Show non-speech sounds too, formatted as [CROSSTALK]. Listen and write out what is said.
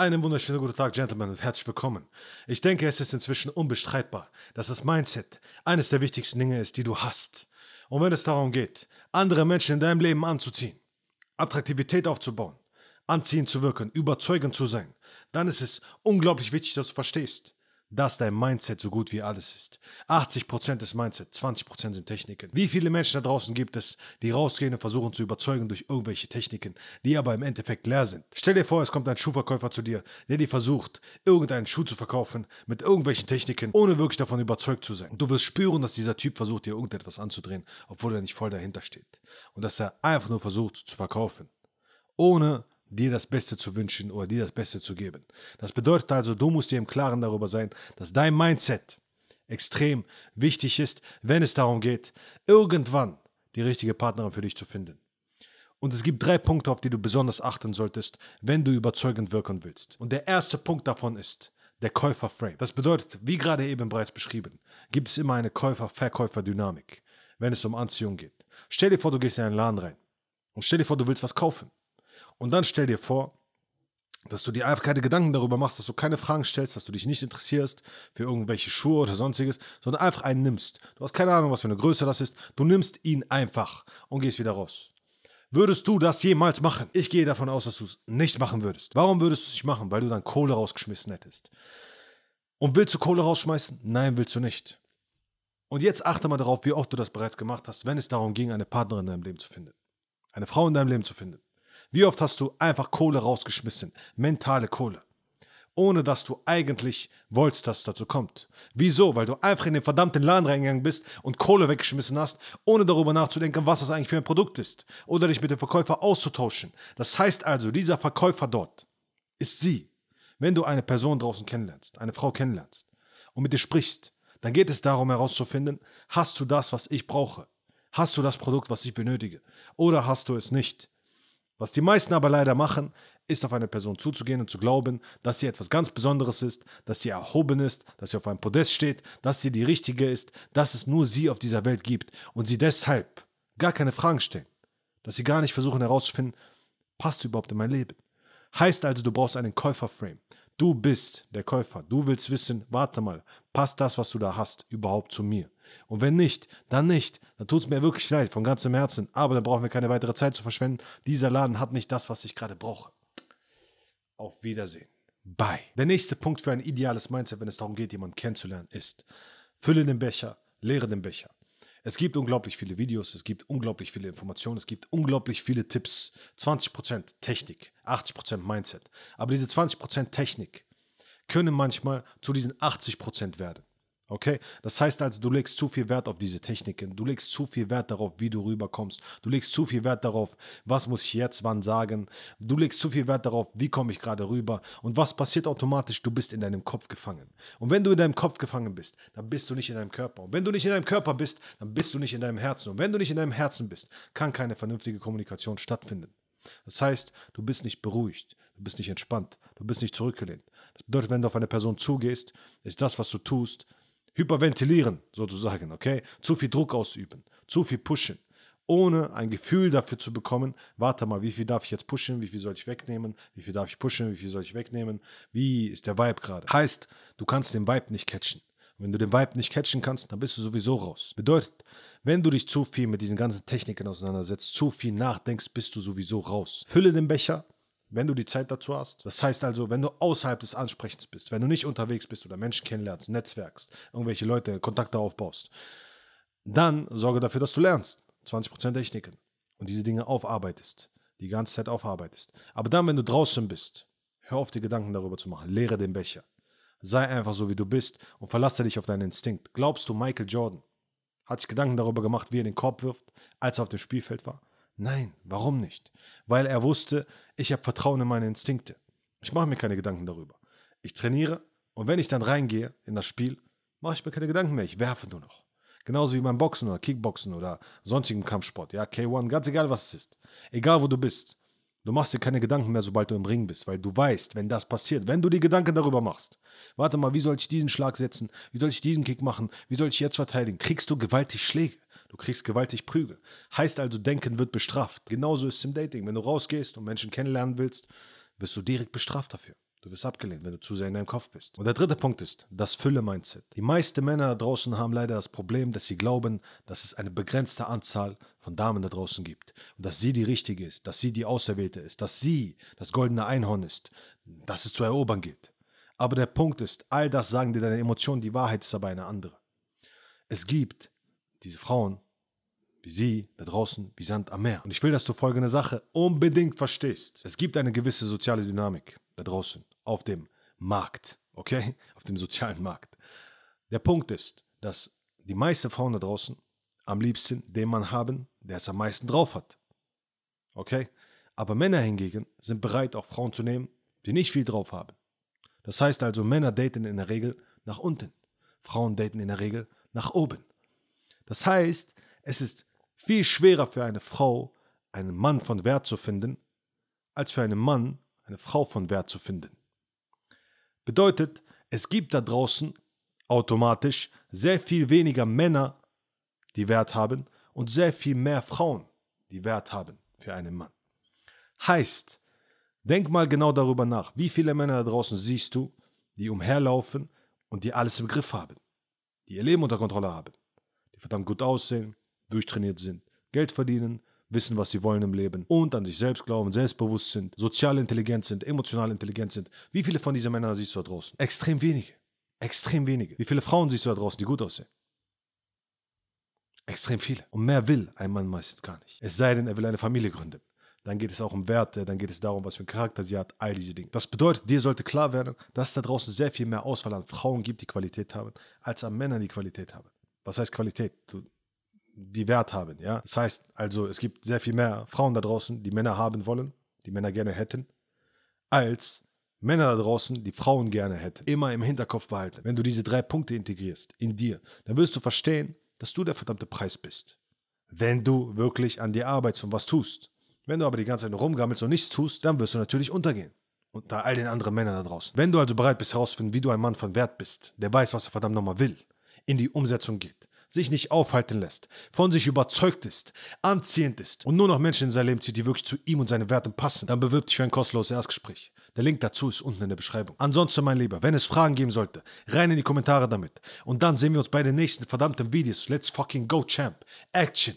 Einen wunderschönen guten Tag, Gentlemen, und herzlich willkommen. Ich denke, es ist inzwischen unbestreitbar, dass das Mindset eines der wichtigsten Dinge ist, die du hast. Und wenn es darum geht, andere Menschen in deinem Leben anzuziehen, Attraktivität aufzubauen, anziehend zu wirken, überzeugend zu sein, dann ist es unglaublich wichtig, dass du verstehst, dass dein Mindset so gut wie alles ist. 80% ist Mindset, 20% sind Techniken. Wie viele Menschen da draußen gibt es, die rausgehen und versuchen zu überzeugen durch irgendwelche Techniken, die aber im Endeffekt leer sind? Stell dir vor, es kommt ein Schuhverkäufer zu dir, der dir versucht, irgendeinen Schuh zu verkaufen mit irgendwelchen Techniken, ohne wirklich davon überzeugt zu sein. Und du wirst spüren, dass dieser Typ versucht, dir irgendetwas anzudrehen, obwohl er nicht voll dahinter steht. Und dass er einfach nur versucht zu verkaufen, ohne dir das Beste zu wünschen oder dir das Beste zu geben. Das bedeutet also, du musst dir im Klaren darüber sein, dass dein Mindset extrem wichtig ist, wenn es darum geht, irgendwann die richtige Partnerin für dich zu finden. Und es gibt drei Punkte, auf die du besonders achten solltest, wenn du überzeugend wirken willst. Und der erste Punkt davon ist der Käufer-Frame. Das bedeutet, wie gerade eben bereits beschrieben, gibt es immer eine Käufer-Verkäufer-Dynamik, wenn es um Anziehung geht. Stell dir vor, du gehst in einen Laden rein und stell dir vor, du willst was kaufen. Und dann stell dir vor, dass du dir einfach keine Gedanken darüber machst, dass du keine Fragen stellst, dass du dich nicht interessierst für irgendwelche Schuhe oder sonstiges, sondern einfach einen nimmst. Du hast keine Ahnung, was für eine Größe das ist. Du nimmst ihn einfach und gehst wieder raus. Würdest du das jemals machen? Ich gehe davon aus, dass du es nicht machen würdest. Warum würdest du es nicht machen? Weil du dann Kohle rausgeschmissen hättest. Und willst du Kohle rausschmeißen? Nein, willst du nicht. Und jetzt achte mal darauf, wie oft du das bereits gemacht hast, wenn es darum ging, eine Partnerin in deinem Leben zu finden. Eine Frau in deinem Leben zu finden. Wie oft hast du einfach Kohle rausgeschmissen? Mentale Kohle. Ohne dass du eigentlich wolltest, dass es dazu kommt. Wieso? Weil du einfach in den verdammten Laden reingegangen bist und Kohle weggeschmissen hast, ohne darüber nachzudenken, was das eigentlich für ein Produkt ist. Oder dich mit dem Verkäufer auszutauschen. Das heißt also, dieser Verkäufer dort ist sie. Wenn du eine Person draußen kennenlernst, eine Frau kennenlernst und mit dir sprichst, dann geht es darum herauszufinden, hast du das, was ich brauche? Hast du das Produkt, was ich benötige? Oder hast du es nicht? Was die meisten aber leider machen, ist auf eine Person zuzugehen und zu glauben, dass sie etwas ganz Besonderes ist, dass sie erhoben ist, dass sie auf einem Podest steht, dass sie die Richtige ist, dass es nur sie auf dieser Welt gibt und sie deshalb gar keine Fragen stellen. Dass sie gar nicht versuchen herauszufinden, passt du überhaupt in mein Leben. Heißt also, du brauchst einen Käuferframe. Du bist der Käufer. Du willst wissen, warte mal, passt das, was du da hast, überhaupt zu mir? Und wenn nicht, dann nicht. Dann tut es mir wirklich leid, von ganzem Herzen. Aber dann brauchen wir keine weitere Zeit zu verschwenden. Dieser Laden hat nicht das, was ich gerade brauche. Auf Wiedersehen. Bye. Der nächste Punkt für ein ideales Mindset, wenn es darum geht, jemanden kennenzulernen, ist, fülle den Becher, leere den Becher. Es gibt unglaublich viele Videos, es gibt unglaublich viele Informationen, es gibt unglaublich viele Tipps. 20% Technik, 80% Mindset. Aber diese 20% Technik können manchmal zu diesen 80% werden. Okay? Das heißt also, du legst zu viel Wert auf diese Techniken, du legst zu viel Wert darauf, wie du rüberkommst, du legst zu viel Wert darauf, was muss ich jetzt wann sagen, du legst zu viel Wert darauf, wie komme ich gerade rüber und was passiert automatisch, du bist in deinem Kopf gefangen. Und wenn du in deinem Kopf gefangen bist, dann bist du nicht in deinem Körper. Und wenn du nicht in deinem Körper bist, dann bist du nicht in deinem Herzen. Und wenn du nicht in deinem Herzen bist, kann keine vernünftige Kommunikation stattfinden. Das heißt, du bist nicht beruhigt, du bist nicht entspannt, du bist nicht zurückgelehnt. Das bedeutet, wenn du auf eine Person zugehst, ist das, was du tust, hyperventilieren sozusagen, okay? Zu viel Druck ausüben, zu viel pushen, ohne ein Gefühl dafür zu bekommen, warte mal, wie viel darf ich jetzt pushen, wie viel soll ich wegnehmen, wie viel darf ich pushen, wie viel soll ich wegnehmen, wie ist der Vibe gerade. Heißt, du kannst den Vibe nicht catchen. Wenn du den Vibe nicht catchen kannst, dann bist du sowieso raus. Bedeutet, wenn du dich zu viel mit diesen ganzen Techniken auseinandersetzt, zu viel nachdenkst, bist du sowieso raus. Fülle den Becher, wenn du die Zeit dazu hast. Das heißt also, wenn du außerhalb des Ansprechens bist, wenn du nicht unterwegs bist oder Menschen kennenlernst, netzwerkst, irgendwelche Leute, Kontakte aufbaust, dann sorge dafür, dass du lernst. 20% Techniken. Und diese Dinge aufarbeitest. Die ganze Zeit aufarbeitest. Aber dann, wenn du draußen bist, hör auf, dir Gedanken darüber zu machen. Lehre den Becher. Sei einfach so, wie du bist und verlasse dich auf deinen Instinkt. Glaubst du, Michael Jordan hat sich Gedanken darüber gemacht, wie er den Korb wirft, als er auf dem Spielfeld war? Nein, warum nicht? Weil er wusste, ich habe Vertrauen in meine Instinkte. Ich mache mir keine Gedanken darüber. Ich trainiere und wenn ich dann reingehe in das Spiel, mache ich mir keine Gedanken mehr. Ich werfe nur noch. Genauso wie beim Boxen oder Kickboxen oder sonstigem Kampfsport. Ja, K1, ganz egal was es ist. Egal wo du bist. Du machst dir keine Gedanken mehr, sobald du im Ring bist, weil du weißt, wenn das passiert, wenn du dir Gedanken darüber machst, warte mal, wie soll ich diesen Schlag setzen? Wie soll ich diesen Kick machen? Wie soll ich jetzt verteidigen? Kriegst du gewaltig Schläge. Du kriegst gewaltig Prügel. Heißt also, Denken wird bestraft. Genauso ist es im Dating. Wenn du rausgehst und Menschen kennenlernen willst, wirst du direkt bestraft dafür. Du wirst abgelehnt, wenn du zu sehr in deinem Kopf bist. Und der dritte Punkt ist das Fülle-Mindset. Die meisten Männer da draußen haben leider das Problem, dass sie glauben, dass es eine begrenzte Anzahl von Damen da draußen gibt. Und dass sie die richtige ist, dass sie die Auserwählte ist, dass sie das goldene Einhorn ist, dass es zu erobern gilt. Aber der Punkt ist, all das sagen dir deine Emotionen, die Wahrheit ist aber eine andere. Es gibt diese Frauen, wie sie da draußen wie Sand am Meer. Und ich will, dass du folgende Sache unbedingt verstehst. Es gibt eine gewisse soziale Dynamik da draußen auf dem Markt, okay? [LAUGHS] Auf dem sozialen Markt. Der Punkt ist, dass die meisten Frauen da draußen am liebsten den Mann haben, der es am meisten drauf hat. Okay? Aber Männer hingegen sind bereit, auch Frauen zu nehmen, die nicht viel drauf haben. Das heißt also, Männer daten in der Regel nach unten. Frauen daten in der Regel nach oben. Das heißt, es ist viel schwerer für eine Frau, einen Mann von Wert zu finden, als für einen Mann, eine Frau von Wert zu finden. Bedeutet, es gibt da draußen automatisch sehr viel weniger Männer, die Wert haben und sehr viel mehr Frauen, die Wert haben für einen Mann. Heißt, denk mal genau darüber nach, wie viele Männer da draußen siehst du, die umherlaufen und die alles im Griff haben, die ihr Leben unter Kontrolle haben, die verdammt gut aussehen, durchtrainiert sind, Geld verdienen, wissen, was sie wollen im Leben und an sich selbst glauben, selbstbewusst sind, sozial intelligent sind, emotional intelligent sind. Wie viele von diesen Männern siehst du da draußen? Extrem wenige. Extrem wenige. Wie viele Frauen siehst du da draußen, die gut aussehen? Extrem viele. Und mehr will ein Mann meistens gar nicht. Es sei denn, er will eine Familie gründen. Dann geht es auch um Werte, dann geht es darum, was für einen Charakter sie hat, all diese Dinge. Das bedeutet, dir sollte klar werden, dass es da draußen sehr viel mehr Auswahl an Frauen gibt, die Qualität haben, als an Männern, die Qualität haben. Was heißt Qualität? Du, die Wert haben. Ja? Das heißt also, es gibt sehr viel mehr Frauen da draußen, die Männer haben wollen, die Männer gerne hätten, als Männer da draußen, die Frauen gerne hätten. Immer im Hinterkopf behalten. Wenn du diese drei Punkte integrierst in dir, dann wirst du verstehen, dass du der verdammte Preis bist. Wenn du wirklich an dir arbeitest und was tust. Wenn du aber die ganze Zeit rumgammelst und nichts tust, dann wirst du natürlich untergehen. Unter all den anderen Männern da draußen. Wenn du also bereit bist herauszufinden, wie du ein Mann von Wert bist, der weiß, was er verdammt nochmal will, in die Umsetzung geht, sich nicht aufhalten lässt, von sich überzeugt ist, anziehend ist und nur noch Menschen in sein Leben zieht, die wirklich zu ihm und seinen Werten passen, dann bewirb dich für ein kostenloses Erstgespräch. Der Link dazu ist unten in der Beschreibung. Ansonsten, mein Lieber, wenn es Fragen geben sollte, rein in die Kommentare damit. Und dann sehen wir uns bei den nächsten verdammten Videos. Let's fucking go, Champ. Action.